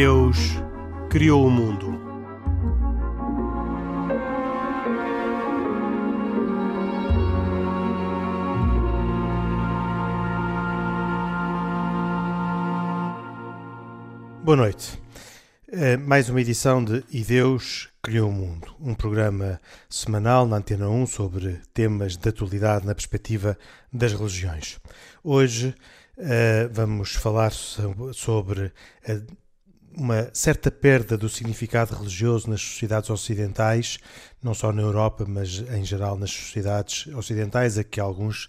Deus criou o mundo. Boa noite. Eh, mais uma edição de E Deus Criou o Mundo, um programa semanal na Antena 1 sobre temas de atualidade na perspectiva das religiões. Hoje uh, vamos falar sobre a uma certa perda do significado religioso nas sociedades ocidentais, não só na Europa, mas em geral nas sociedades ocidentais, a que alguns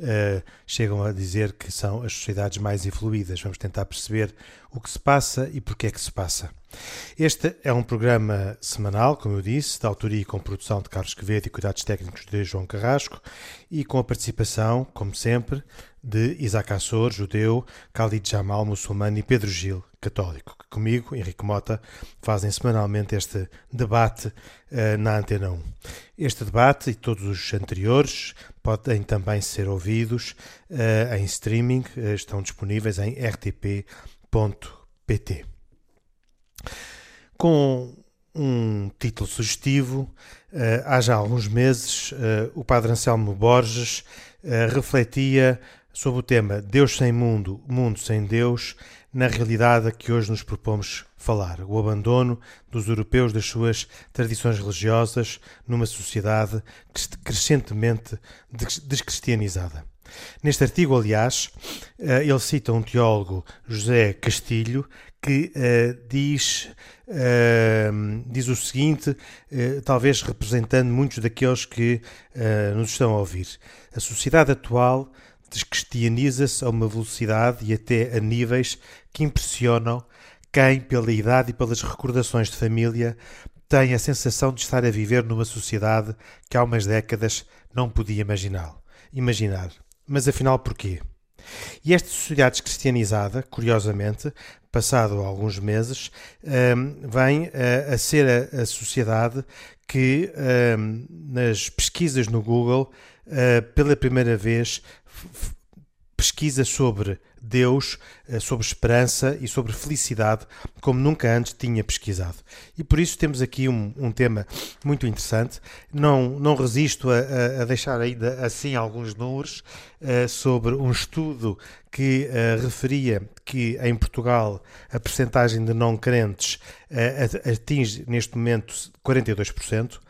uh, chegam a dizer que são as sociedades mais evoluídas. Vamos tentar perceber o que se passa e porque é que se passa. Este é um programa semanal, como eu disse, de autoria e com produção de Carlos Quevedo e cuidados técnicos de João Carrasco e com a participação, como sempre, de Isaac Assor, judeu, Khalid Jamal, muçulmano e Pedro Gil, católico, que comigo, Henrique Mota, fazem semanalmente este debate uh, na Antena 1. Este debate e todos os anteriores podem também ser ouvidos uh, em streaming, uh, estão disponíveis em rtp.pt. Com um título sugestivo, há já alguns meses, o padre Anselmo Borges refletia sobre o tema Deus sem mundo, mundo sem Deus, na realidade a que hoje nos propomos falar, o abandono dos europeus das suas tradições religiosas numa sociedade crescentemente descristianizada. Neste artigo, aliás, eh, ele cita um teólogo, José Castilho, que uh, diz, uh, diz o seguinte, talvez representando muitos daqueles que nos estão a ouvir. A sociedade atual descristianiza-se a uma velocidade e até a níveis que impressionam quem, pela idade e pelas recordações de família, tem a sensação de estar a viver numa sociedade que há umas décadas não podia imaginar. imaginar. Mas afinal, porquê? E esta sociedade cristianizada, curiosamente, passado alguns meses, um, vem a, ser a, sociedade que, um, nas pesquisas no Google, uh, pela primeira vez pesquisa sobre Deus, eh, sobre esperança e sobre felicidade, como nunca antes tinha pesquisado. E por isso temos aqui um, um tema muito interessante. Não, não resisto a, a, deixar ainda assim alguns números uh, sobre um estudo que uh, referia que em Portugal a percentagem de não crentes uh, atinge neste momento 42%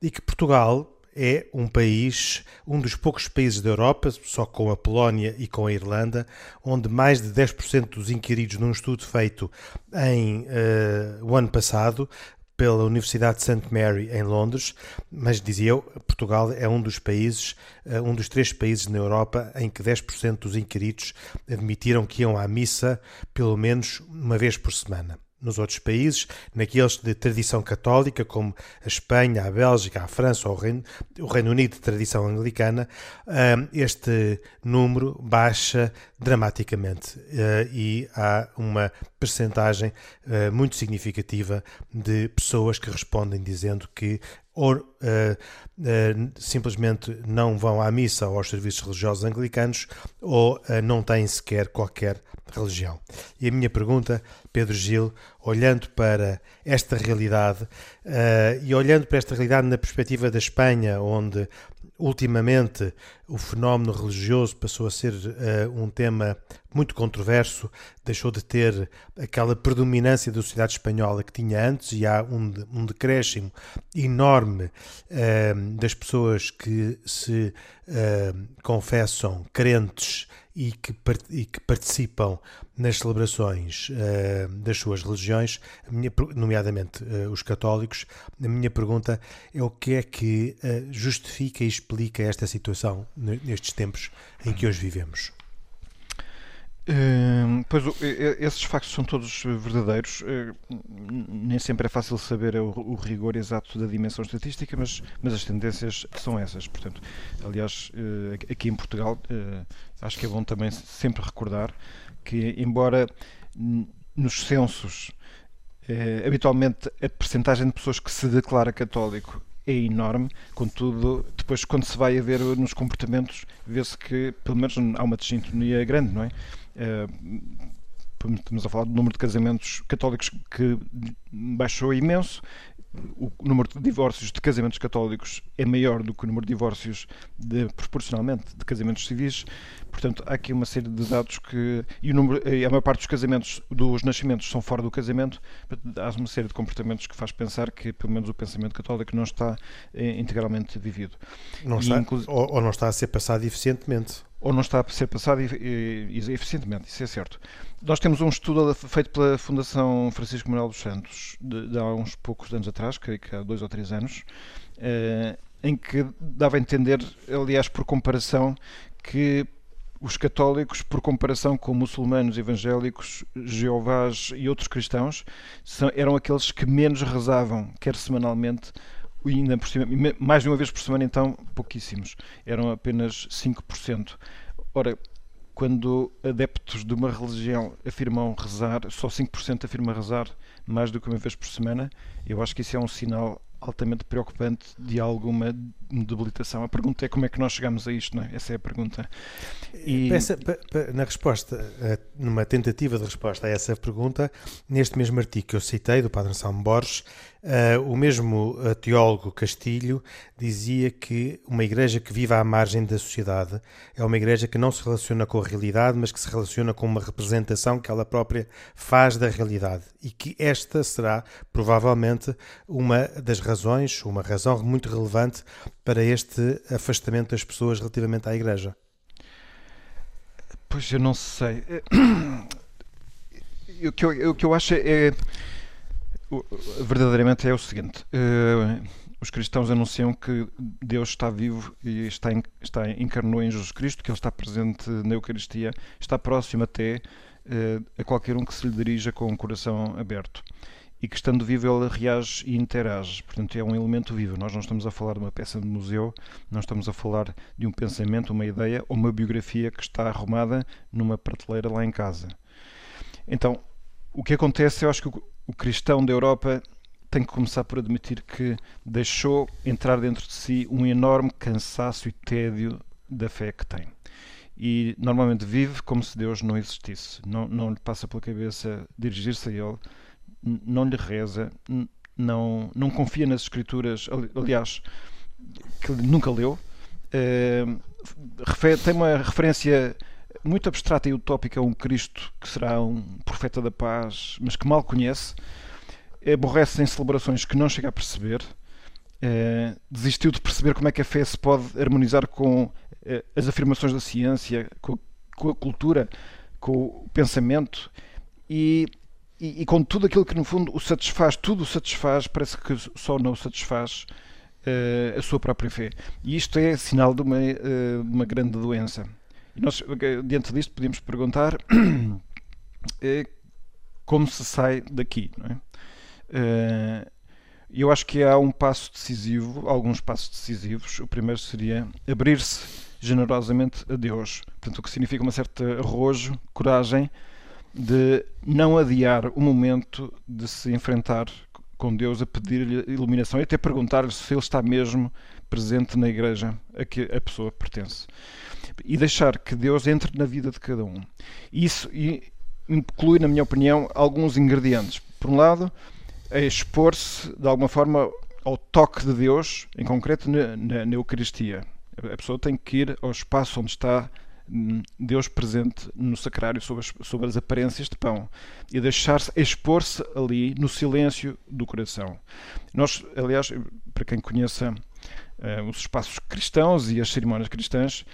e que Portugal é um país, um dos poucos países da Europa, só com a Polónia e com a Irlanda, onde mais de 10% dos inquiridos num estudo feito em uh, o ano passado pela Universidade de St. Mary em Londres, mas dizia eu, Portugal é um dos países, uh, um dos três países na Europa em que 10% dos inquiridos admitiram que iam à missa pelo menos uma vez por semana nos outros países, naqueles de tradição católica, como a Espanha, a Bélgica, a França ou o Reino, o Reino Unido de tradição anglicana, este número baixa dramaticamente eh, e há uma percentagem eh, muito significativa de pessoas que respondem dizendo que ou uh, uh, simplesmente não vão à missa ou aos serviços religiosos anglicanos ou uh, não têm sequer qualquer religião. E a minha pergunta, Pedro Gil, olhando para esta realidade e olhando para esta realidade na perspectiva da Espanha, onde ultimamente o fenómeno religioso passou a ser uh, um tema muito controverso, deixou de ter aquela predominância da sociedade espanhola que tinha antes e há um, um decréscimo enorme uh, das pessoas que se uh, confessam crentes e que, e que participam nas celebrações uh, das suas religiões, minha, nomeadamente uh, os católicos, a minha pergunta é o que é que uh, justifica e explica esta situação nestes tempos em que hoje vivemos? Uh, pois esses factos são todos verdadeiros. Uh, nem sempre é fácil saber o, rigor exato da dimensão estatística, mas, mas as tendências são essas. Portanto, aliás, uh, aqui em Portugal, acho que é bom também sempre recordar que, embora nos censos habitualmente a percentagem de pessoas que se declara católico é enorme, contudo, depois quando se vai a ver nos comportamentos, vê-se que pelo menos há uma desintonia grande, não é? Eh, estamos a falar do número de casamentos católicos que baixou imenso, o número de divórcios de casamentos católicos é maior do que o número de divórcios de, proporcionalmente de casamentos civis. Portanto, há aqui uma série de dados que. E o número, a maior parte dos casamentos, dos nascimentos, são fora do casamento. Há uma série de comportamentos que faz pensar que, pelo menos, o pensamento católico não está eh, integralmente vivido. Não está, ou, ou não está a ser passado eficientemente ou não está a ser passado eficientemente, isso é certo. Nós temos um estudo feito pela Fundação Francisco Manuel dos Santos, de, de, há uns poucos anos atrás, creio que há dois ou três anos, eh, em que dava a entender, aliás, por comparação, que os católicos, por comparação com muçulmanos, evangélicos, jeovás e outros cristãos, são, eram aqueles que menos rezavam, quer semanalmente, e ainda por cima, mais de uma vez por semana, então, pouquíssimos. Eram apenas 5%. Ora, quando adeptos de uma religião afirmam rezar, só 5% afirma rezar mais do que uma vez por semana, eu acho que isso é um sinal altamente preocupante de alguma debilitação. A pergunta é como é que nós chegamos a isto, não é? Essa é a pergunta. E... Pensa, na resposta, eh, numa tentativa de resposta a essa pergunta, neste mesmo artigo que eu citei, do Padre Anselmo Borges, Uh, o mesmo uh, teólogo Castilho dizia que uma igreja que vive à margem da sociedade é uma igreja que não se relaciona com a realidade, mas que se relaciona com uma representação que ela própria faz da realidade. E que esta será, provavelmente, uma das razões, uma razão muito relevante para este afastamento das pessoas relativamente à igreja. Pois eu não sei. O que eu, o que eu acho é verdadeiramente é o seguinte: uh, os cristãos anunciam que Deus está vivo e está, está encarnou em Jesus Cristo, que Ele está presente na Eucaristia, está próximo até uh, a qualquer um que se lhe dirija com o coração aberto. E que estando vivo ele reage e interage. Portanto, é um elemento vivo. Nós não estamos a falar de uma peça de museu, não estamos a falar de um pensamento, uma ideia ou uma biografia que está arrumada numa prateleira lá em casa. Então, o que acontece, eu acho que o cristão da Europa tem que começar por admitir que deixou entrar dentro de si um enorme cansaço e tédio da fé que tem. E normalmente vive como se Deus não existisse. Não, não lhe passa pela cabeça dirigir-se a Ele, não lhe reza, não, não confia nas Escrituras, aliás, que nunca leu. Uh, tem uma referência muito abstrata e utópica um Cristo que será um profeta da paz, mas que mal conhece, aborrece em celebrações que não chega a perceber, é, desistiu de perceber como é que a fé se pode harmonizar com é, as afirmações da ciência, com, a cultura, com o pensamento e, e, e, com tudo aquilo que no fundo o satisfaz, tudo o satisfaz, parece que só não o satisfaz é, a sua própria fé. E isto é sinal de uma, de uma grande doença. E nós, diante disto, podemos perguntar eh, como se sai daqui. Não é? Eh, eu acho que há um passo decisivo, alguns passos decisivos. O primeiro seria abrir-se generosamente a Deus. Portanto, o que significa uma certa arrojo, coragem de não adiar o momento de se enfrentar com Deus a pedir-lhe iluminação e até perguntar-lhe se ele está mesmo presente na igreja a que a pessoa pertence e deixar que Deus entre na vida de cada um. Isso inclui, na minha opinião, alguns ingredientes. Por um lado, é expor-se de alguma forma ao toque de Deus, em concreto na, na, na, Eucaristia. A pessoa tem que ir ao espaço onde está hum, Deus presente no sacrário sobre as, sobre as aparências de pão e deixar-se expor-se ali no silêncio do coração. Nós, aliás, para quem conheça os espaços cristãos e as cerimónias cristãs,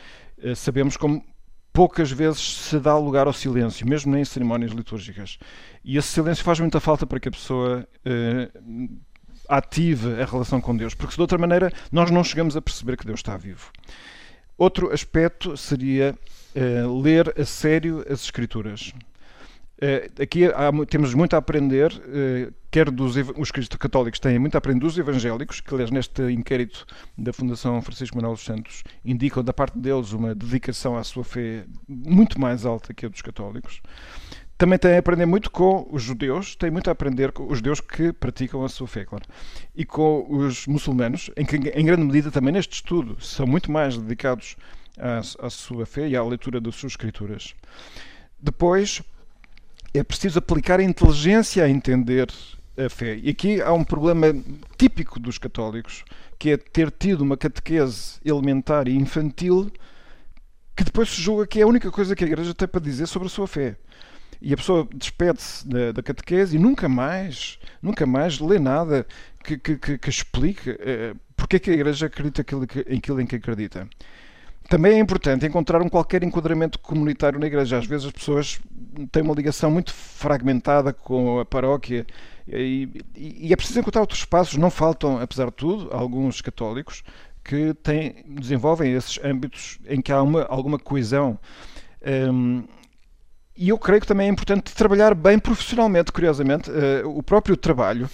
eh, sabemos como poucas vezes se dá lugar ao silêncio, mesmo em cerimónias litúrgicas. E esse silêncio faz muita falta para que a pessoa uh, ative a relação com Deus, porque se de outra maneira nós não chegamos a perceber que Deus está vivo. Outro aspecto seria ler a sério as Escrituras. Uh, aqui há, temos muito a aprender, uh, quer dos os católicos têm muito a aprender dos evangélicos, que aliás neste inquérito da Fundação Francisco Manuel dos Santos indicam da parte deles uma dedicação à sua fé muito mais alta que a dos católicos. Também têm a aprender muito com os judeus, têm muito a aprender com os judeus que praticam a sua fé, claro. E com os muçulmanos, em que em grande medida também neste estudo são muito mais dedicados à, à sua fé e à leitura das suas escrituras. Depois, é preciso aplicar a inteligência a entender a fé. E aqui há um problema típico dos católicos, que é ter tido uma catequese elementar e infantil que depois se julga que é a única coisa que a Igreja tem para dizer sobre a sua fé. E a pessoa despede-se da, da, catequese e nunca mais, nunca mais lê nada que, que, que, que explique eh, porque é que a Igreja acredita aquilo, aquilo em que acredita. Também é importante encontrar um qualquer enquadramento comunitário na Igreja. Às vezes as pessoas têm uma ligação muito fragmentada com a paróquia e, e é preciso encontrar outros espaços. Não faltam, apesar de tudo, alguns católicos que têm, desenvolvem esses âmbitos em que há uma, alguma coesão. Um, e eu creio que também é importante trabalhar bem profissionalmente, curiosamente, uh, o próprio trabalho,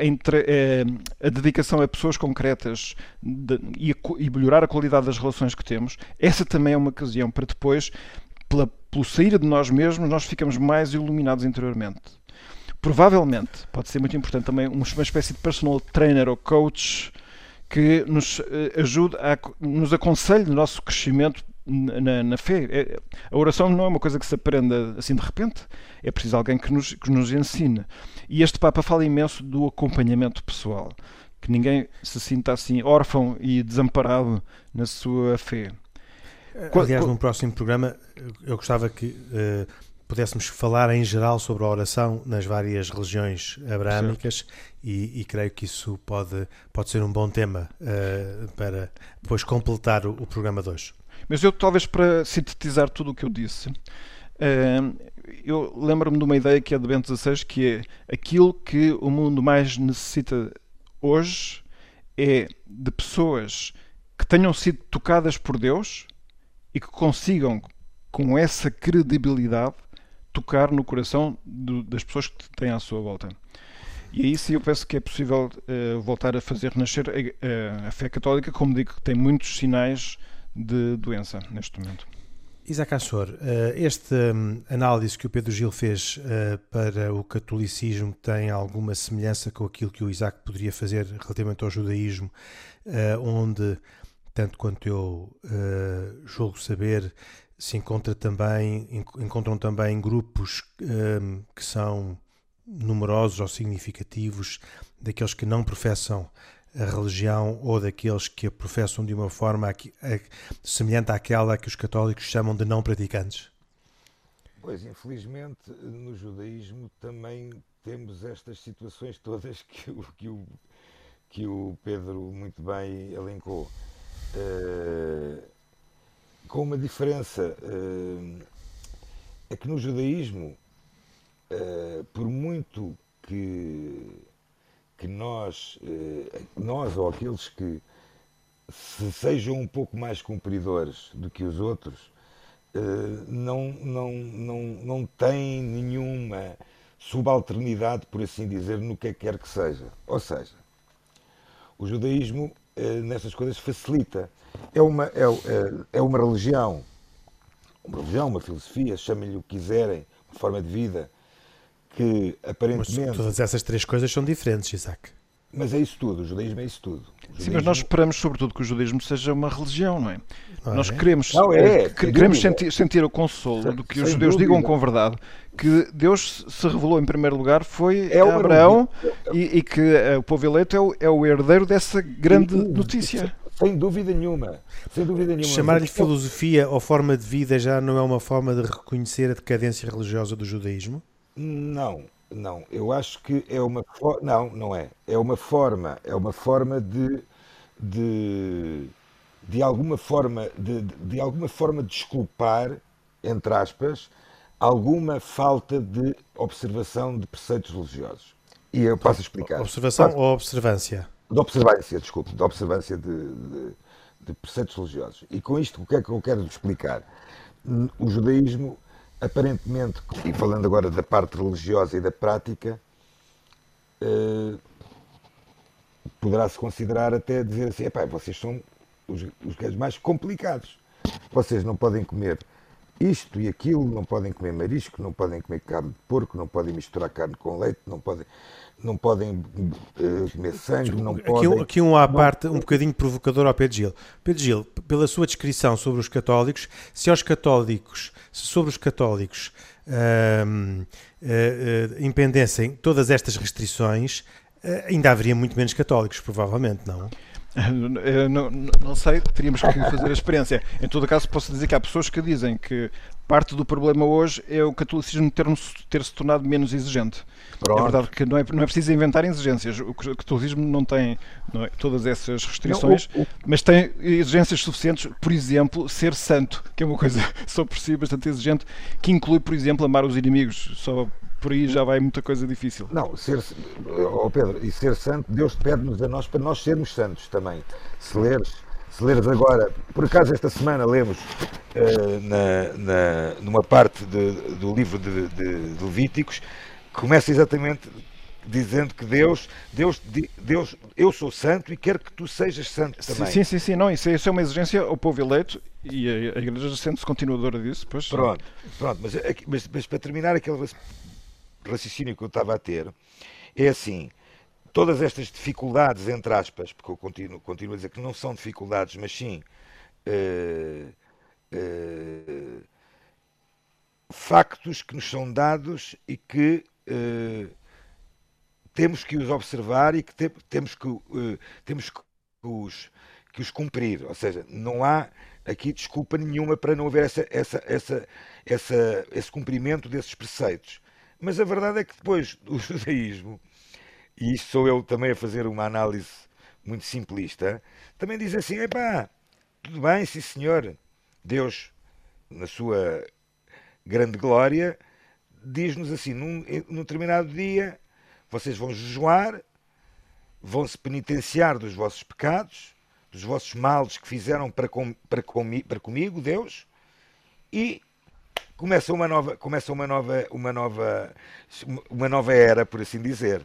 entre, uh, a dedicação a pessoas concretas de, e, a, e, melhorar a qualidade das relações que temos, essa também é uma ocasião para depois, pela, pelo sair de nós mesmos, nós ficamos mais iluminados interiormente. Provavelmente, pode ser muito importante também uma espécie de personal trainer ou coach que nos eh, ajude, a, nos aconselhe no nosso crescimento na, na, fé. É, a oração não é uma coisa que se aprenda assim de repente, é preciso alguém que nos, que nos ensine. E este Papa fala imenso do acompanhamento pessoal, que ninguém se sinta assim órfão e desamparado na sua fé. Aliás, num próximo programa, eu gostava que uh, pudéssemos falar em geral sobre a oração nas várias religiões abraâmicas e, e, creio que isso pode, pode ser um bom tema uh, para depois completar o, o, programa de hoje. Mas eu, talvez para sintetizar tudo o que eu disse, uh, eu lembro-me de uma ideia que é de Bento XVI, que é aquilo que o mundo mais necessita hoje é de pessoas que tenham sido tocadas por Deus e que consigam, com essa credibilidade, tocar no coração do, das pessoas que têm à sua volta. E aí sim eu penso que é possível uh, voltar a fazer renascer a, a, fé católica, como digo, que tem muitos sinais de doença neste momento. Isaac Assor, uh, esta um, análise que o Pedro Gil fez uh, para o catolicismo tem alguma semelhança com aquilo que o Isaac poderia fazer relativamente ao judaísmo, onde, tanto quanto eu julgo saber, se encontra também, encontram também grupos um, que são numerosos ou significativos daqueles que não professam a religião ou daqueles que a professam de uma forma semelhante àquela que os católicos chamam de não praticantes? Pois, infelizmente, no judaísmo também temos estas situações todas que o, que o, que o Pedro muito bem elencou. Uh, com uma diferença. Uh, é que no judaísmo, uh, por muito que, que nós, uh, nós ou aqueles que se sejam um pouco mais cumpridores do que os outros, não, não, não, não têm nenhuma subalternidade, por assim dizer, no que é quer que seja. Ou seja, o judaísmo nestas coisas facilita. É uma, é, é uma religião, uma religião, uma filosofia, chamem-lhe o que quiserem, uma forma de vida, que aparentemente. Mas todas essas três coisas são diferentes, Isaac. Mas é isso tudo, o judaísmo é isso tudo. Judaísmo... Sim, mas nós esperamos sobretudo que o judaísmo seja uma religião, não é? Não nós é? queremos, não, é, queremos sentir, sentir, o consolo de que os judeus dúvida. digam com verdade que Deus se revelou em primeiro lugar foi é a Abraão e, e, que uh, o povo eleito é o, é o herdeiro dessa grande notícia. Sem dúvida nenhuma. Sem dúvida nenhuma. Chamar-lhe filosofia ou forma de vida já não é uma forma de reconhecer a decadência religiosa do judaísmo? Não, não. Eu acho que é uma não, não é. É uma forma, é uma forma de de, de alguma forma de, de alguma forma desculpar entre aspas alguma falta de observação de preceitos religiosos. E eu passo a explicar. Observação ou observância? de observância, desculpe, de observância de, de, de, preceitos religiosos. E com isto, o que é que eu quero explicar? O judaísmo, aparentemente, e falando agora da parte religiosa e da prática, eh, poderá-se considerar até dizer assim: vocês são os, os mais complicados. Vocês não podem comer isto e aquilo, não podem comer marisco, não podem comer carne de porco, não podem misturar carne com leite, não podem não podem uh, comer sangue, não aqui, podem... Aqui um à parte, um bocadinho provocador ao Pedro Gil. Pedro Gil, pela sua descrição sobre os católicos, se aos católicos, se sobre os católicos uh, uh, impendessem todas estas restrições, ainda haveria muito menos católicos, provavelmente, não? Não, não, sei, teríamos que fazer a experiência. Em todo caso, posso dizer que há pessoas que dizem que parte do problema hoje é o catolicismo ter, ter se tornado menos exigente. Pronto. É verdade que não é, não é preciso inventar exigências. O catolicismo não tem não é, todas essas restrições, não, o, o... mas tem exigências suficientes, por exemplo, ser santo, que é uma coisa só por si bastante exigente, que inclui, por exemplo, amar os inimigos. Só por aí já vai muita coisa difícil. Não, ser, oh Pedro, e ser santo, Deus pede-nos a nós para nós sermos santos também. Se leres, se leres agora, por acaso esta semana lemos uh, na, na, numa parte de, do livro de, de, de Levíticos, começa exatamente dizendo que Deus, Deus, Deus, eu sou santo e quero que tu sejas santo também. Sim, sim, sim, não, isso, é, isso é uma exigência ao povo eleito e a, a Igreja sente-se continuadora disso. Pois, pronto, pronto mas, mas, mas, para terminar aquele raciocínio que eu estava a ter, é assim, todas estas dificuldades, entre aspas, porque eu continuo, continuo a dizer que não são dificuldades, mas sim uh, uh, factos que nos são dados e que uh, temos que os observar e que te, temos que, temos que os, que os cumprir. Ou seja, não há aqui desculpa nenhuma para não haver essa, essa, essa, essa, esse cumprimento desses preceitos. Mas a verdade é que depois o judaísmo, e isto sou eu também a fazer uma análise muito simplista, também diz assim: epá, tudo bem, sim senhor, Deus, na sua grande glória, diz-nos assim: num, num determinado dia, vocês vão jejuar, vão se penitenciar dos vossos pecados, dos vossos males que fizeram para, com, para, comi, para comigo, Deus, e começa uma nova, começa uma nova, uma nova, uma nova era, por assim dizer.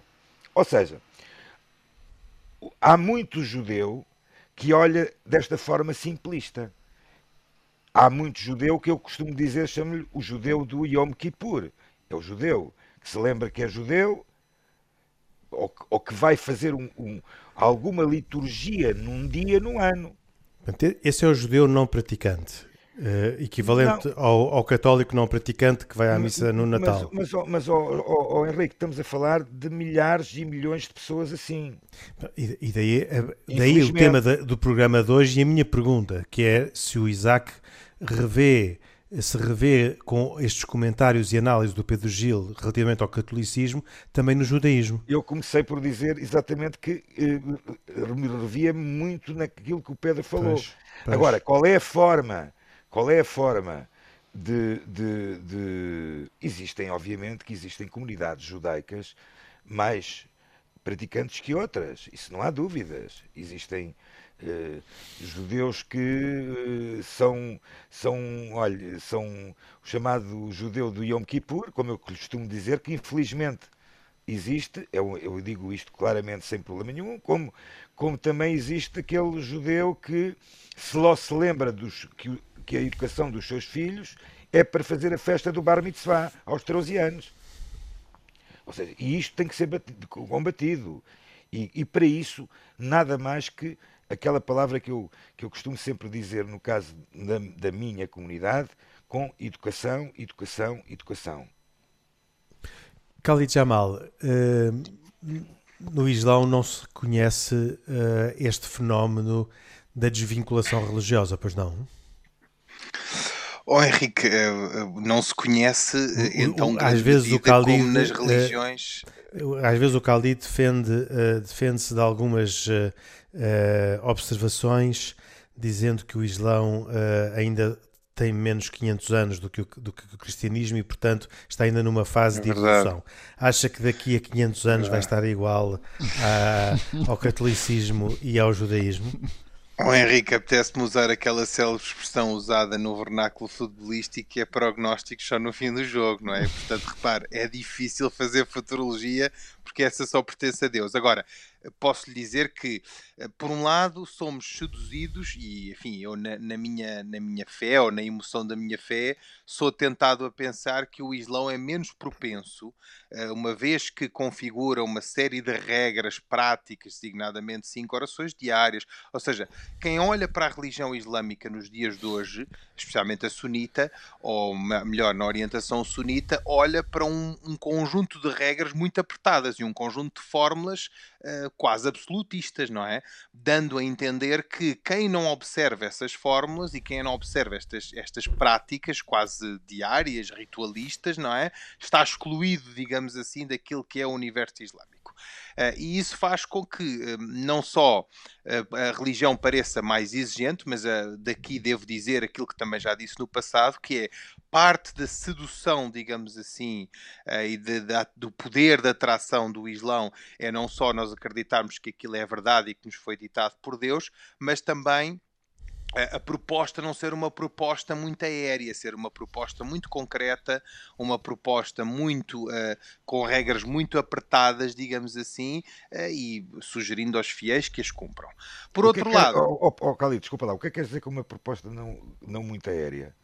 Ou seja, há muito judeu que olha desta forma simplista. Há muito judeu que eu costumo dizer, chamo-lhe o judeu do Yom Kippur. É o judeu que se lembra que é judeu ou, ou que vai fazer um, um, alguma liturgia num dia no ano. Esse é o judeu não praticante. Uh, equivalente ao, ao, católico não praticante que vai à missa no Natal. Mas, mas, mas oh, oh, oh, Henrique, estamos a falar de milhares e milhões de pessoas assim. E, e daí, eh, daí o tema do programa de hoje e a minha pergunta, que é se o Isaac revê, se revê com estes comentários e análises do Pedro Gil relativamente ao catolicismo, também no judaísmo. Eu comecei por dizer exatamente que eh, me revia muito naquilo que o Pedro falou. Pois, pois. Agora, qual é a forma qual é a forma de, de, de, Existem, obviamente, que existem comunidades judaicas mais praticantes que outras, isso não há dúvidas. Existem eh, judeus que eh, são, são, olha, são o chamado judeu do Yom Kippur, como eu costumo dizer, que infelizmente existe, eu, eu digo isto claramente sem problema nenhum, como, como também existe aquele judeu que se lá se lembra dos que que a educação dos seus filhos é para fazer a festa do Bar Mitzvah aos 13 anos. Ou seja, e isto tem que ser batido, combatido. E, e, para isso, nada mais que aquela palavra que eu, que eu costumo sempre dizer no caso da, da minha comunidade, com educação, educação, educação. Khalid Jamal, uh, no Islão não se conhece uh, este fenómeno da desvinculação religiosa, pois não? Oh Henrique, eh, eh, não se conhece eh, então às vezes o Khalid, como nas religiões. Às vezes o Khalid defende, defende-se de algumas observações dizendo que o Islão ainda tem menos 500 anos do que, o, do que o cristianismo e, portanto, está ainda numa fase é de evolução. Acha que daqui a 500 anos é vai estar igual a, ao catolicismo e ao judaísmo? Oh, Henrique, apetece-me usar aquela célebre expressão usada no vernáculo futebolístico que é prognóstico só no fim do jogo, não é? Portanto, repare, é difícil fazer futurologia porque essa só pertence a Deus. Agora, posso lhe dizer que, eh, por um lado, somos seduzidos, e enfim, eu na, na, minha, na minha fé ou na emoção da minha fé, sou tentado a pensar que o Islão é menos propenso, eh, uma vez que configura uma série de regras práticas, designadamente cinco orações diárias. Ou seja, quem olha para a religião islâmica nos dias de hoje, especialmente a sunita, ou melhor, na orientação sunita, olha para um, um conjunto de regras muito apertadas e um conjunto de fórmulas uh, quase absolutistas, não é? Dando a entender que quem não observa essas fórmulas e quem não observa estas, estas práticas quase diárias, ritualistas, não é? Está excluído, digamos assim, daquilo que é o universo islâmico. Uh, e isso faz com que uh, não só uh, a religião pareça mais exigente, mas daqui devo dizer aquilo que também já disse no passado, que é parte da sedução, digamos assim, e de, de, do poder da atração do Islão é não só nós acreditarmos que aquilo é verdade e que nos foi ditado por Deus, mas também a, proposta não ser uma proposta muito aérea, ser uma proposta muito concreta, uma proposta muito uh, com regras muito apertadas, digamos assim, uh, e sugerindo aos fiéis que as cumpram. Por o que outro é que, lado. Oh, oh, oh, Cali, desculpa lá, o que é que quer dizer com uma proposta não, não muito aérea?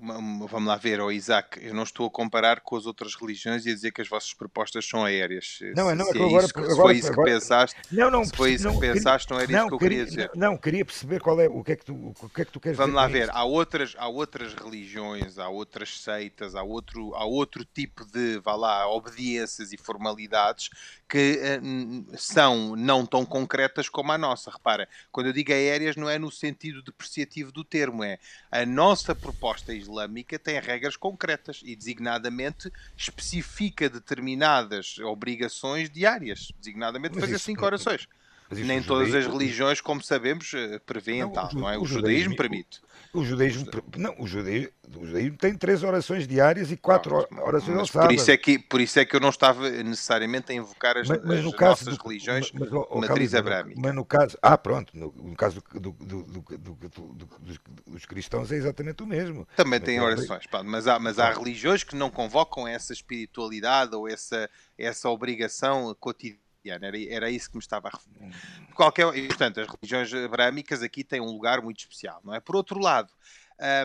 Vamos lá ver, oh Isaac, eu não estou a comparar com as outras religiões e a dizer que as vossas propostas são aéreas. Não, não, se, é agora, isso, agora, se foi isso agora, que pensaste, não, não, se foi isso não, que pensaste, não era não, isso que eu queria, dizer. Não, queria perceber qual é, o que é que tu, o que é que tu queres vamos dizer. Vamos lá ver, há outras, há outras religiões, há outras seitas, há outro, há outro tipo de, vá lá, obediências e formalidades que uh, são não tão concretas como a nossa. Repara, quando eu digo aéreas não é no sentido depreciativo do termo, é a nossa proposta islâmica tem regras concretas e, designadamente, especifica determinadas obrigações diárias, designadamente Mas fazer isso, cinco orações. Nem todas as religiões, como sabemos, eh, prevêem tal, não é? O, o judaísmo, judaísmo permite. O, o judaísmo, não, o judaísmo, o judaísmo tem três orações diárias e quatro não, orações ao sábado. Por isso, é que, por isso é que eu não estava necessariamente a invocar as, mas, mas as nossas do, religiões mas, mas, oh, matriz abrâmica. Mas no caso, ah, pronto, no, no caso do, dos, dos, cristãos é exatamente o mesmo. Também tem é orações, pá, mas, há, mas há religiões que não convocam essa espiritualidade ou essa, essa obrigação cotidiana era, era isso que me estava a referir. Qualquer, e, portanto, as religiões abrâmicas aqui têm um lugar muito especial, não é? Por outro lado,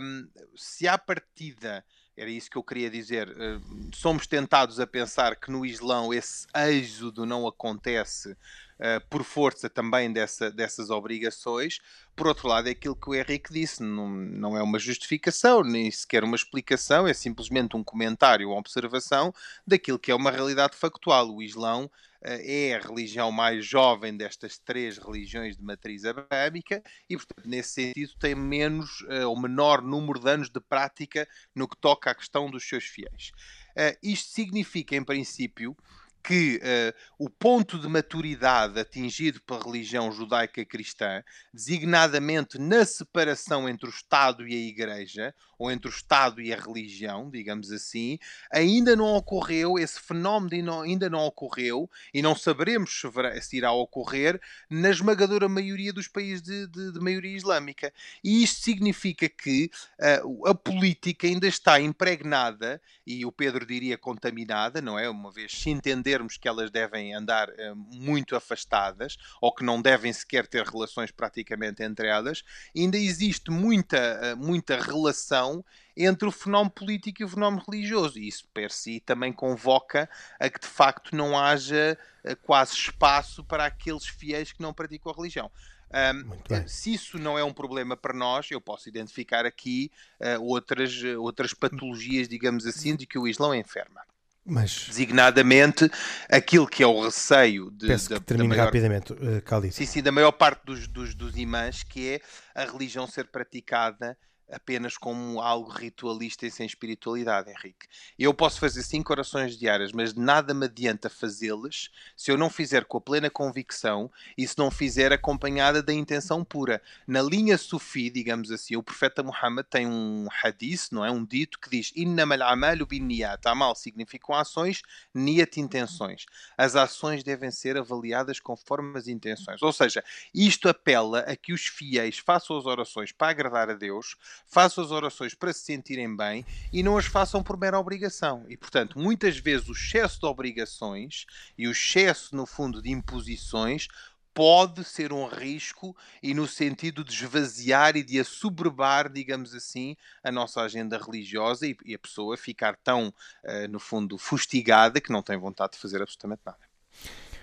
um, se há partida, era isso que eu queria dizer, uh, somos tentados a pensar que no Islão esse êxodo não acontece Uh, por força também dessa, dessas obrigações. Por outro lado, é aquilo que o Henrique disse, não, não é uma justificação, nem sequer uma explicação, é simplesmente um comentário, uma observação daquilo que é uma realidade factual. O Islão é a religião mais jovem destas três religiões de matriz abrâmica e, portanto, nesse sentido, tem menos uh, ou menor número de anos de prática no que toca à questão dos seus fiéis. Uh, isto significa, em princípio, que uh, o ponto de maturidade atingido pela religião judaica cristã, designadamente na separação entre o Estado e a Igreja, ou entre o Estado e a religião, digamos assim, ainda não ocorreu, esse fenómeno ainda não ocorreu, e não saberemos se irá ocorrer na esmagadora maioria dos países de, de, de maioria islâmica. E isto significa que uh, a política ainda está impregnada, e o Pedro diria contaminada, não é? Uma vez se entendermos que elas devem andar uh, muito afastadas, ou que não devem sequer ter relações praticamente entre elas, ainda existe muita, uh, muita relação entre o fenómeno político e o fenómeno religioso. E isso, per si, também convoca a que, de facto, não haja uh, quase espaço para aqueles fiéis que não praticam a religião. Um, se isso não é um problema para nós, eu posso identificar aqui uh, outras, outras patologias, digamos assim, de que o Islão é enferma. Mas... Designadamente aquilo que é o receio de. Peço da, que termine maior... rapidamente, uh, Sim, sim, da maior parte dos, dos, dos imãs, que é a religião ser praticada apenas como algo ritualista e sem espiritualidade, Henrique. Eu posso fazer cinco orações diárias, mas nada me adianta fazê-las se eu não fizer com a plena convicção e se não fizer acompanhada da intenção pura. Na linha sufi, digamos assim, o profeta Muhammad tem um hadith, não é? Um dito que diz Innamal amalu bin niyat. Amal significam ações, niyat intenções. As ações devem ser avaliadas conforme as intenções. Ou seja, isto apela a que os fiéis façam as orações para agradar a Deus, façam as orações para se sentirem bem e não as façam por mera obrigação. E, portanto, muitas vezes o excesso de obrigações e o excesso, no fundo, de imposições pode ser um risco e no sentido de esvaziar e de assoberbar, digamos assim, a nossa agenda religiosa e, e a pessoa ficar tão, uh, no fundo, fustigada que não tem vontade de fazer absolutamente nada.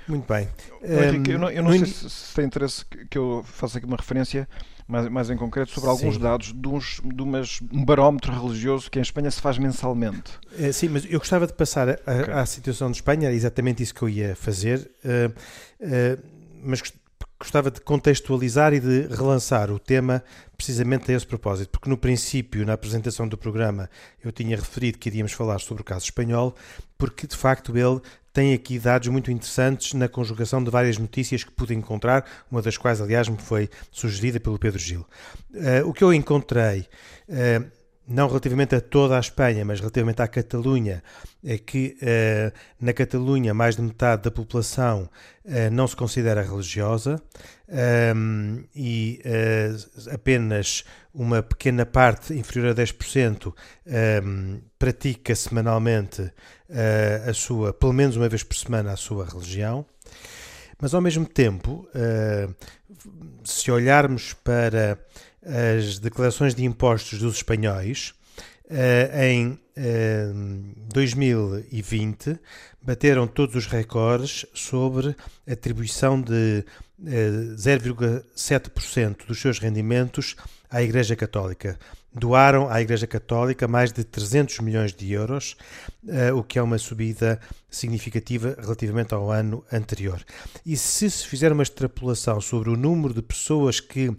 Muito bem. Henrique, eu não, eu não sei se, se, tem interesse que eu faça aqui uma referência mais, mais em concreto sobre alguns sim. dados de, uns, de umas, um barómetro religioso que em Espanha se faz mensalmente. É, sim, mas eu gostava de passar a, okay. à situação de Espanha, era exatamente isso que eu ia fazer. Uh, uh, mas gostava de contextualizar e de relançar o tema precisamente a esse propósito, porque no princípio, na apresentação do programa, eu tinha referido que iríamos falar sobre o caso espanhol, porque de facto ele tem aqui dados muito interessantes na conjugação de várias notícias que pude encontrar, uma das quais, aliás, me foi sugerida pelo Pedro Gil. Uh, o que eu encontrei. Uh, não relativamente a toda a Espanha, mas relativamente à Catalunha, é que uh, na Catalunha mais de metade da população não se considera religiosa um, e apenas uma pequena parte, inferior a 10%, um, pratica semanalmente a sua, pelo menos uma vez por semana, a sua religião. Mas ao mesmo tempo, se olharmos para as declarações de impostos dos espanhóis, uh, em uh, eh, 2020 bateram todos os recordes sobre atribuição de uh, eh, 0,7% dos seus rendimentos à Igreja Católica doaram à Igreja Católica mais de 300 milhões de euros, uh, o que é uma subida significativa relativamente ao ano anterior. E se se fizer uma extrapolação sobre o número de pessoas que uh,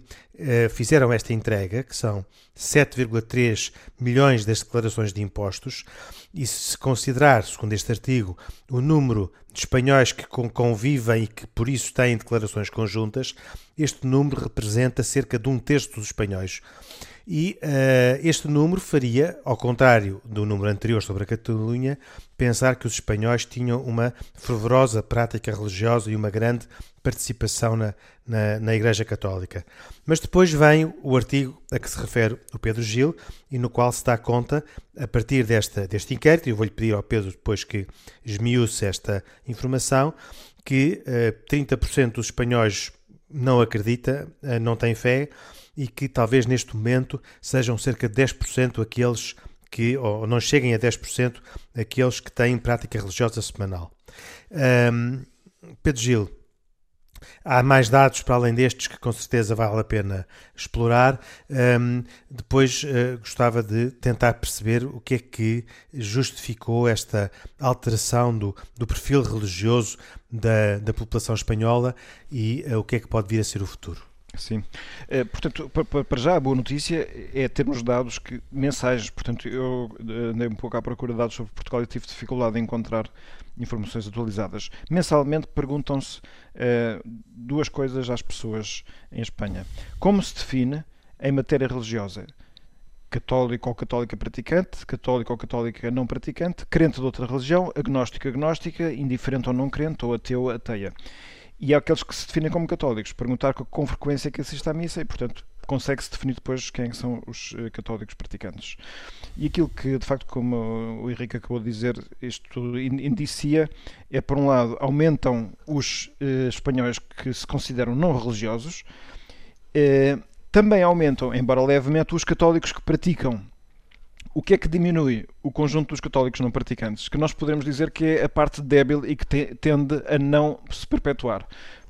fizeram esta entrega, que são 7,3 milhões das declarações de impostos, e se considerar, segundo este artigo, o número de espanhóis que convivem e que por isso têm declarações conjuntas, este número representa cerca de um terço dos espanhóis e uh, este número faria, ao contrário do número anterior sobre a Catalunha, pensar que os espanhóis tinham uma fervorosa prática religiosa e uma grande participação na, na, na, Igreja Católica. Mas depois vem o artigo a que se refere o Pedro Gil e no qual se dá conta, a partir desta, deste inquérito, e eu vou-lhe pedir ao Pedro depois que esmiúce esta informação, que uh, 30% dos espanhóis não acredita, uh, não tem fé, e que talvez neste momento sejam cerca de 10% aqueles que, ou não cheguem a 10%, aqueles que têm prática religiosa semanal. Um, Pedro Gil, há mais dados para além destes que com certeza vale a pena explorar. Um, depois uh, gostava de tentar perceber o que é que justificou esta alteração do, do perfil religioso da, da população espanhola e uh, o que é que pode vir a ser o futuro. Sim. Eh, portanto, para já a boa notícia é termos dados que, mensais. Portanto, eu eh, andei um pouco à procura de dados sobre Portugal e tive dificuldade em encontrar informações atualizadas. Mensalmente perguntam-se uh, duas coisas às pessoas em Espanha. Como se define em matéria religiosa? Católico ou católica praticante, católico ou católica não praticante, crente de outra religião, agnóstico agnóstica, indiferente ou não crente, ou ateu ateia e há aqueles que se definem como católicos, perguntar com frequência que assiste à missa e, portanto, consegue-se definir depois quem são os eh, católicos praticantes. E aquilo que, de facto, como o Henrique acabou de dizer, isto indicia é, por um lado, aumentam os eh, espanhóis que se consideram não religiosos, eh, também aumentam, embora levemente, os católicos que praticam o que é que diminui o conjunto dos católicos não praticantes? Que nós poderemos dizer que é a parte débil e que te, tende a não se perpetuar.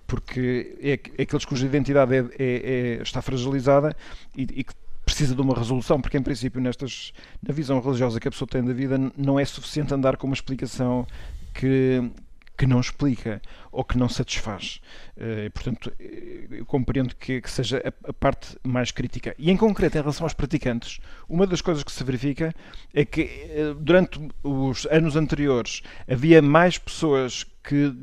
Porque é, é aqueles cuja identidade é, é, é, está fragilizada e, e que precisa de uma resolução, porque em princípio nestas, na visão religiosa que a pessoa tem da vida não é suficiente andar com uma explicação que, que não explica ou que não satisfaz. Uh, portanto, eh, eu compreendo que, que seja a, a, parte mais crítica. E em concreto, em relação aos praticantes, uma das coisas que se verifica é que uh, durante os anos anteriores havia mais pessoas que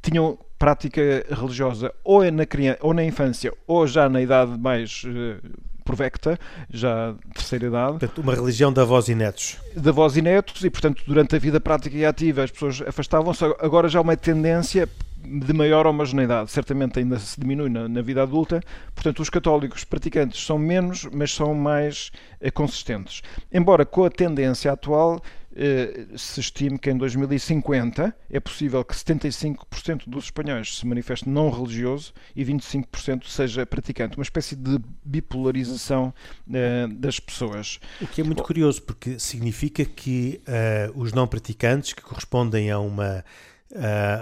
tinham prática religiosa ou na, criança, ou na infância ou já na idade mais uh, provecta, já terceira idade. Portanto, uma religião de avós e netos. De avós e netos, e portanto, durante a vida prática e ativa as pessoas afastavam-se. Agora já há uma tendência de maior homogeneidade. Certamente ainda se diminui na, na, vida adulta. Portanto, os católicos praticantes são menos, mas são mais eh, consistentes. Embora com a tendência atual eh, se estime que em 2050 é possível que 75% dos espanhóis se manifeste não religioso e 25% seja praticante. Uma espécie de bipolarização eh, das pessoas. O que é muito curioso, porque significa que uh, os não praticantes, que correspondem a uma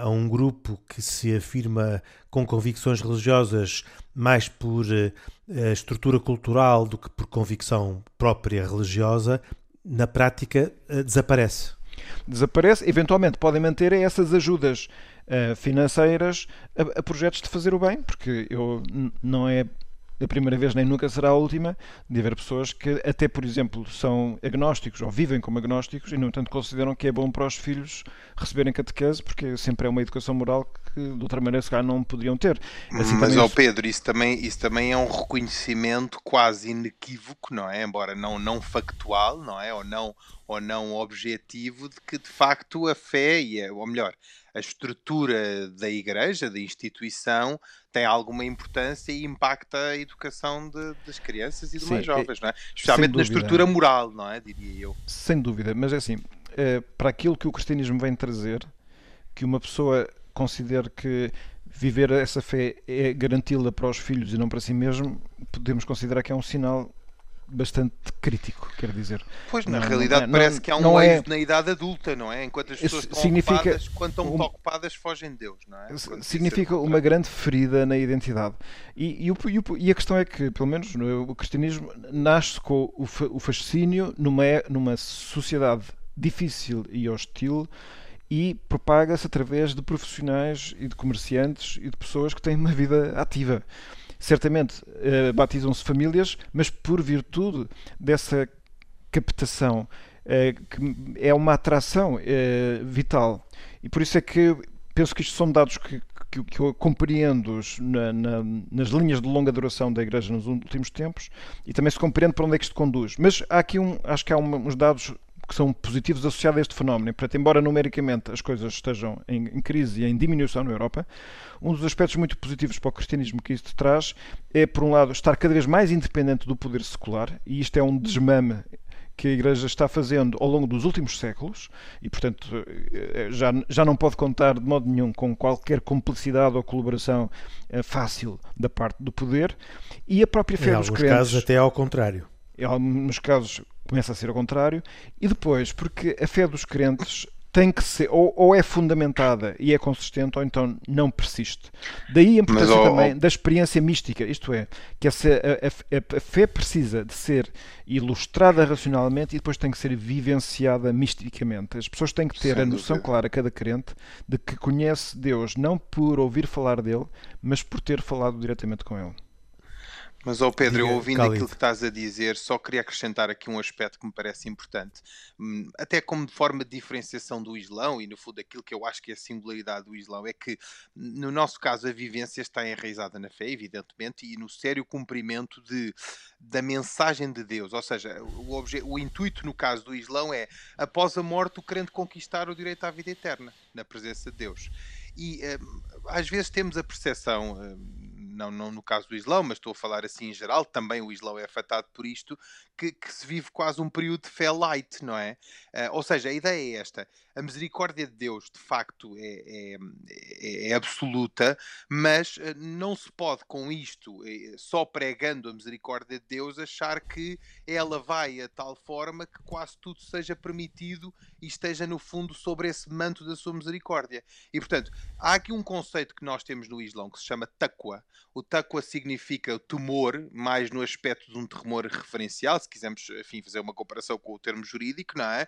a um grupo que se afirma com convicções religiosas mais por uh, estrutura cultural do que por convicção própria religiosa, na prática uh, desaparece. Desaparece, eventualmente podem manter essas ajudas uh, financeiras a, a, projetos de fazer o bem, porque eu não é a primeira vez nem nunca será a última, de haver pessoas que até, por exemplo, são agnósticos ou vivem como agnósticos e, no entanto, consideram que é bom para os filhos receberem catequese, porque sempre é uma educação moral que, de outra maneira, se calhar não poderiam ter. Assim, Mas, ó Pedro, isso também, isso também é um reconhecimento quase inequívoco, não é? Embora não, não factual, não é? Ou não, ou não objetivo, de que, de facto, a fé, e a, ou melhor, a estrutura da igreja, da instituição, tem alguma importância e impacta a educação de, das crianças e dos mais jovens, não é? Especialmente na estrutura moral, não é? Diria eu. Sem dúvida, mas é assim, é, para aquilo que o cristianismo vem trazer, que uma pessoa considere que viver essa fé é garanti-la para os filhos e não para si mesmo, podemos considerar que é um sinal bastante crítico, quer dizer. Pois, na não, realidade, não, parece não, que há um eixo é... na idade adulta, não é? Enquanto as pessoas estão significa ocupadas, quando estão um... ocupadas, fogem de Deus, não é? Quando significa uma grande ferida na identidade. E, e, o, e, o, e, a questão é que, pelo menos, o cristianismo nasce com o, o fascínio numa, numa sociedade difícil e hostil e propaga-se através de profissionais e de comerciantes e de pessoas que têm uma vida ativa certamente uh, batizam-se famílias, mas por virtude dessa captação, uh, que é uma atração uh, vital. E por isso é que penso que isto são dados que, que, que eu compreendo na, na, nas linhas de longa duração da Igreja nos últimos tempos e também se compreende para onde é que isto conduz. Mas há aqui um, acho que há um, uns dados que são positivos associados a este fenómeno. Portanto, embora numericamente as coisas estejam em, em, crise e em diminuição na Europa, um dos aspectos muito positivos para o cristianismo que isto traz é, por um lado, estar cada vez mais independente do poder secular, e isto é um desmame que a Igreja está fazendo ao longo dos últimos séculos e, portanto, eh, já, já não pode contar de modo nenhum com qualquer complicidade ou colaboração eh, fácil da parte do poder e a própria fé em dos crentes. Alguns casos, até ao contrário. Em alguns casos, começa a ser ao contrário, e depois, porque a fé dos crentes tem que ser, ou, ou, é fundamentada e é consistente, ou então não persiste. Daí a importância Mas, oh, também da experiência mística, isto é, que essa, a, a, a, fé precisa de ser ilustrada racionalmente e depois tem que ser vivenciada misticamente. As pessoas têm que ter a noção dúvida. clara, cada crente, de que conhece Deus não por ouvir falar dele, mas por ter falado diretamente com ele. Mas, oh Pedro, eu ouvindo aquilo que estás a dizer, só queria acrescentar aqui um aspecto que me parece importante, hum, até como forma de diferenciação do Islão e no fundo aquilo que eu acho que é a singularidade do Islão é que, no nosso caso, a vivência está enraizada na fé, evidentemente, e no sério cumprimento de, da mensagem de Deus. Ou seja, o, o intuito no caso do Islão é, após a morte, o crente conquistar o direito à vida eterna, na presença de Deus. E hum, às vezes temos a percepção hum, não, não no caso do Islão, mas estou a falar assim em geral, também o Islão é afetado por isto, que, que se vive quase um período de fé light, não é? Uh, ou seja, a ideia é esta: a misericórdia de Deus de facto é, é, é, é absoluta, mas uh, não se pode com isto, uh, só pregando a misericórdia de Deus, achar que ela vai a tal forma que quase tudo seja permitido e esteja no fundo sobre esse manto da sua misericórdia. E portanto, há aqui um conceito que nós temos no Islão que se chama taqwa. O taqwa significa temor, mais no aspecto de um temor referencial, se quisermos enfim, fazer uma comparação com o termo jurídico, não é?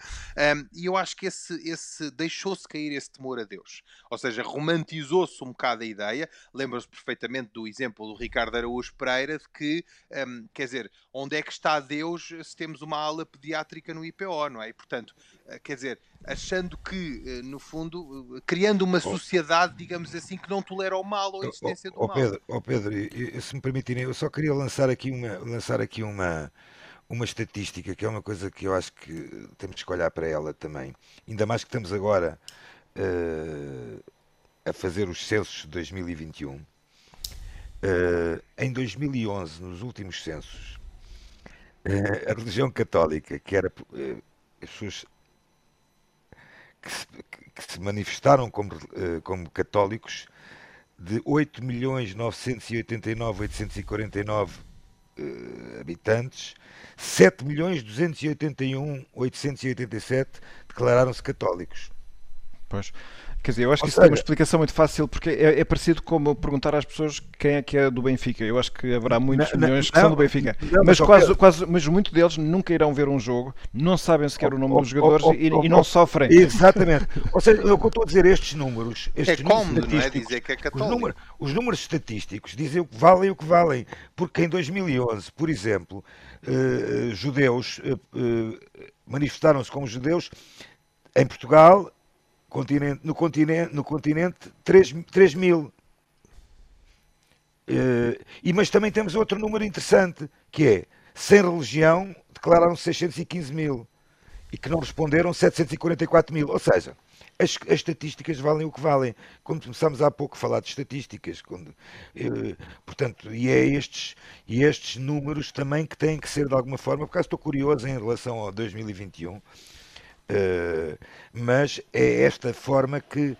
Um, e eu acho que esse, esse deixou-se cair esse temor a Deus. Ou seja, romantizou-se um bocado a ideia. Lembra-se perfeitamente do exemplo do Ricardo Araújo Pereira de que, um, quer dizer, onde é que está Deus se temos uma ala pediátrica no IPO, não é? E, portanto, eh, quer dizer, achando que, eh, no fundo, eh, criando uma sociedade, digamos assim, que não tolera o mal ou a existência do oh, mal. Pedro, oh Pedro, se me permitirem, eu só queria lançar aqui uma, lançar aqui uma, uma estatística que é uma coisa que eu acho que temos que olhar para ela também. Ainda mais que estamos agora uh, a fazer os censos de 2021. em 2011, nos últimos censos, a religião católica, que era as pessoas que se, que se manifestaram como, como católicos, de 8.989.849 uh, habitantes, 7.281.887 declararam-se católicos. Pois. Quer dizer, eu acho que Ou isso seja, tem uma explicação muito fácil, porque é, é, parecido como perguntar às pessoas quem é que é do Benfica. Eu acho que haverá muitos não, milhões que não, são do Benfica. Não, mas, quase, quase, mas muitos deles nunca irão ver um jogo, não sabem sequer o nome oh, dos jogadores oh, oh, e, e, não sofrem. Exatamente. Ou seja, eu estou a dizer estes números. Estes é cómodo, não é? Dizer que é católico. Os números, os números estatísticos dizem o que valem o que valem. Porque em 2011, por exemplo, uh, judeus uh, uh, manifestaram-se como judeus em Portugal continente, no continente, no continente 3, 3 mil. Uh, e, mas também temos outro número interessante, que é, sem religião, declararam 615 mil e que não responderam 744 mil. Ou seja, as, as, estatísticas valem o que valem. Como começámos há pouco a falar de estatísticas, quando, uh, portanto, e é estes, e estes números também que têm que ser de alguma forma, porque estou curioso em relação ao 2021 Uh, mas é esta forma que.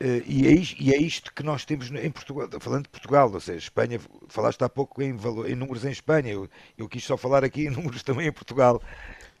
Uh, e, é isto, e, é isto, que nós temos em Portugal, falando de Portugal, ou seja, Espanha, falaste há pouco em, valor, em números em Espanha, eu, eu, quis só falar aqui em números também em Portugal.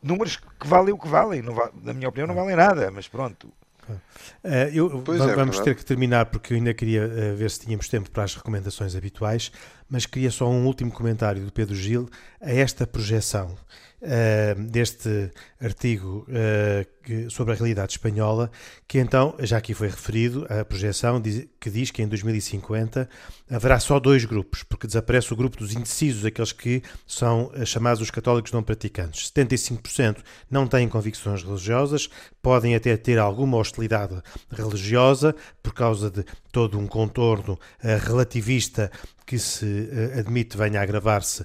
Números que valem o que valem, não, na minha opinião não valem nada, mas pronto. Uh, eu, é, vamos ter que terminar porque eu ainda queria uh, ver se tínhamos tempo para as recomendações habituais, mas queria só um último comentário do Pedro Gil a esta projeção uh, deste artigo uh, que, sobre a realidade espanhola, que então, já aqui foi referido, a projeção diz, que diz que em 2050 haverá só dois grupos, porque desaparece o grupo dos indecisos, aqueles que são uh, chamados os católicos não praticantes. 75% não têm convicções religiosas, podem até ter alguma hostilidade religiosa por causa de todo um contorno relativista que se uh, admite venha a agravar-se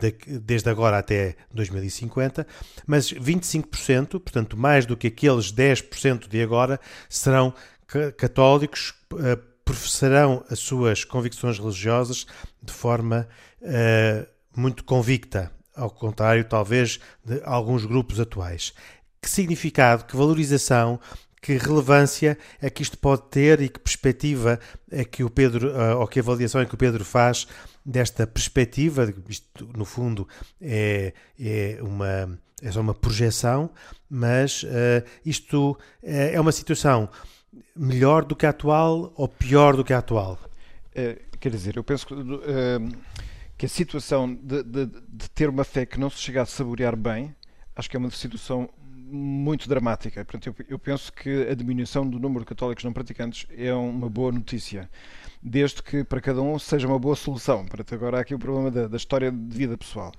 de, desde agora até 2050, mas 25%, portanto mais do que aqueles 10% de agora, serão católicos, uh, professarão as suas convicções religiosas de forma muito convicta, ao contrário, talvez, de alguns grupos atuais. Que significado, que valorização que relevância é que isto pode ter e que perspectiva é que o Pedro, eh, ou que avaliação é que o Pedro faz desta perspectiva, isto no fundo é, é uma é só uma projeção, mas uh, isto é, é uma situação melhor do que a atual ou pior do que a atual? É, quer dizer, eu penso que, uh, que a situação de, de, de, ter uma fé que não se chega a saborear bem, acho que é uma situação muito dramática. Portanto, eu, eu, penso que a diminuição do número de católicos não praticantes é uma boa notícia, desde que para cada um seja uma boa solução. Portanto, agora há aqui o problema da, da história de vida pessoal.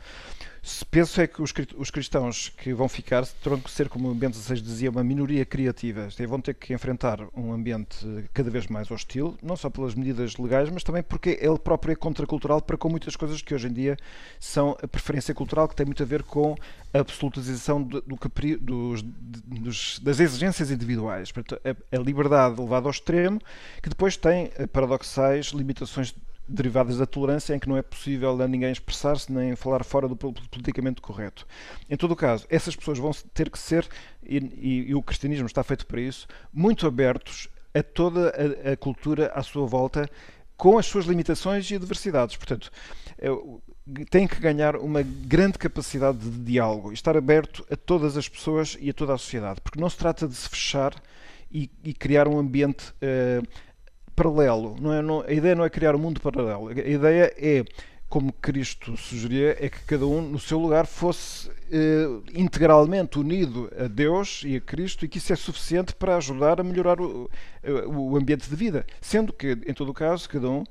Se penso é que os, os, cristãos que vão ficar terão que ser, como Bento XVI dizia, uma minoria criativa. É, vão ter que enfrentar um ambiente cada vez mais hostil, não só pelas medidas legais, mas também porque é ele próprio é contracultural para com muitas coisas que hoje em dia são a preferência cultural, que tem muito a ver com a absolutização do, do dos, dos, das exigências individuais. Portanto, a, a liberdade levada ao extremo, que depois tem, eh, paradoxalmente, limitações derivadas da tolerância em que não é possível a ninguém expressar-se nem falar fora do politicamente correto. Em todo o caso, essas pessoas vão ter que ser, e, e, e o cristianismo está feito para isso, muito abertos a toda a, a, cultura à sua volta, com as suas limitações e adversidades. Portanto, é tem que ganhar uma grande capacidade de diálogo e estar aberto a todas as pessoas e a toda a sociedade, porque não se trata de se fechar e, e criar um ambiente uh, paralelo. Não é, não, a ideia não é criar um mundo paralelo. A ideia é, como Cristo sugeria, é que cada um no seu lugar fosse eh, integralmente unido a Deus e a Cristo e que isso é suficiente para ajudar a melhorar o, o ambiente de vida. Sendo que, em todo o caso, cada um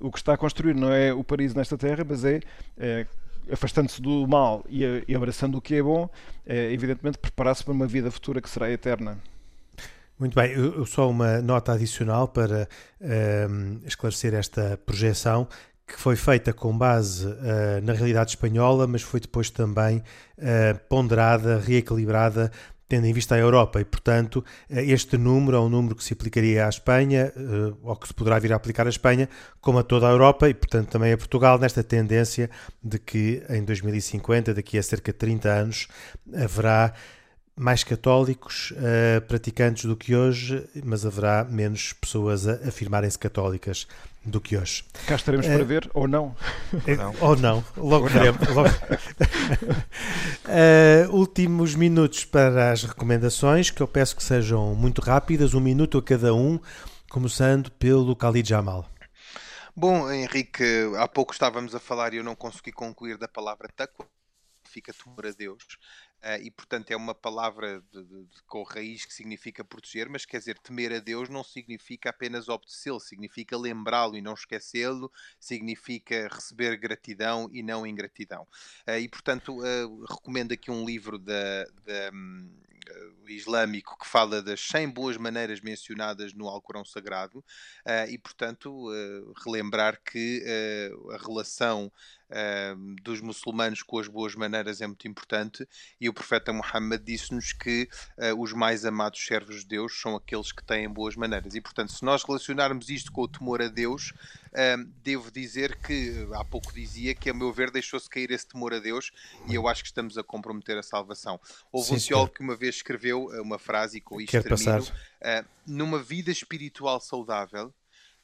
o que está a construir não é o paraíso nesta terra, mas é, é afastando-se do mal e, e, abraçando o que é bom, é, evidentemente preparar-se para uma vida futura que será eterna. Muito bem, eu, só uma nota adicional para um, esclarecer esta projeção que foi feita com base uh, na realidade espanhola, mas foi depois também uh, ponderada, reequilibrada tendo em vista a Europa. E, portanto, este número é um número que se aplicaria à Espanha, ou que se poderá vir a aplicar à Espanha, como a toda a Europa e, portanto, também a Portugal, nesta tendência de que em 2050, daqui a cerca de 30 anos, haverá mais católicos uh, praticantes do que hoje, mas haverá menos pessoas a afirmarem-se católicas do que hoje. Cá estaremos uh, para ver, ou não. não. Ou não, logo veremos. Logo... uh, últimos minutos para as recomendações, que eu peço que sejam muito rápidas, um minuto a cada um, começando pelo Khalid Jamal. Bom, Henrique, há pouco estávamos a falar e eu não consegui concluir da palavra taqwa, fica temor a Deus. Uh, e portanto é uma palavra de, de, de, com raiz que significa proteger, mas quer dizer, temer a Deus não significa apenas obedecê-lo, significa lembrá-lo e não esquecê-lo, significa receber gratidão e não ingratidão. Uh, e portanto uh, recomendo aqui um livro da, da um, islâmico que fala das 100 boas maneiras mencionadas no Alcorão Sagrado e portanto relembrar que a relação uh, dos muçulmanos com as boas maneiras é muito importante e o profeta Muhammad disse-nos que uh, os mais amados servos de Deus são aqueles que têm boas maneiras. E portanto se nós relacionarmos isto com o temor a Deus devo dizer que há pouco dizia que a meu ver deixou-se cair esse temor a Deus e eu acho que estamos a comprometer a salvação houve Sim, um teólogo que uma vez escreveu uma frase e com isto Quero termino numa vida espiritual saudável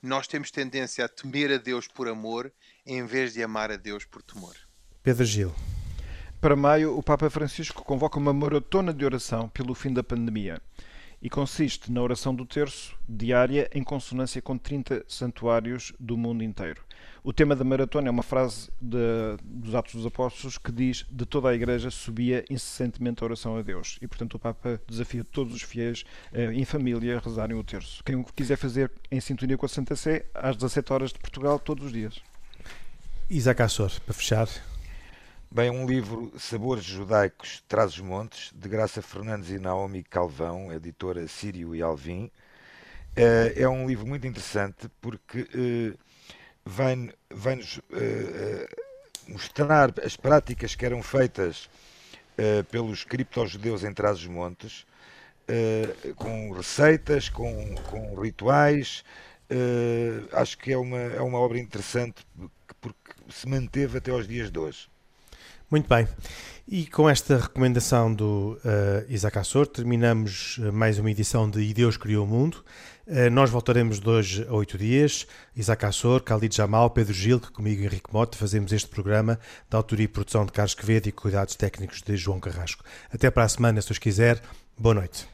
nós temos tendência a temer a Deus por amor em vez de amar a Deus por temor. Pedro Gil. Para maio, o Papa Francisco convoca uma maratona de oração pelo fim da pandemia e consiste na oração do terço diária em consonância com 30 santuários do mundo inteiro. O tema da maratona é uma frase de, dos Atos dos Apóstolos que diz de toda a Igreja subia incessantemente a oração a Deus. E, portanto, o Papa desafia todos os fiéis eh, em família a rezarem o terço. Quem o quiser fazer em sintonia com a Santa Sé, às 17 horas de Portugal, todos os dias. Isaac Assor, para fechar. Bem, um livro Sabores Judaicos Traz os Montes, de Graça Fernandes e Naomi Calvão, editora Sírio e Alvim. Eh, é um livro muito interessante porque eh, vai-nos vai eh, mostrar as práticas que eram feitas pelos criptojudeus em Trás-os-Montes, com receitas, com, com rituais. acho que é uma, é uma obra interessante porque se manteve até aos dias de hoje. Muito bem. E com esta recomendação do uh, Isaac Assor, terminamos eh, mais uma edição de E Deus Criou o Mundo. Uh, nós voltaremos de hoje a oito dias. Isaac Assor, Khalid Jamal, Pedro Gil, que comigo Henrique Mote fazemos este programa da autoria e produção de Carlos Quevedo e cuidados técnicos de João Carrasco. Até para a semana, se os quiser. Boa noite.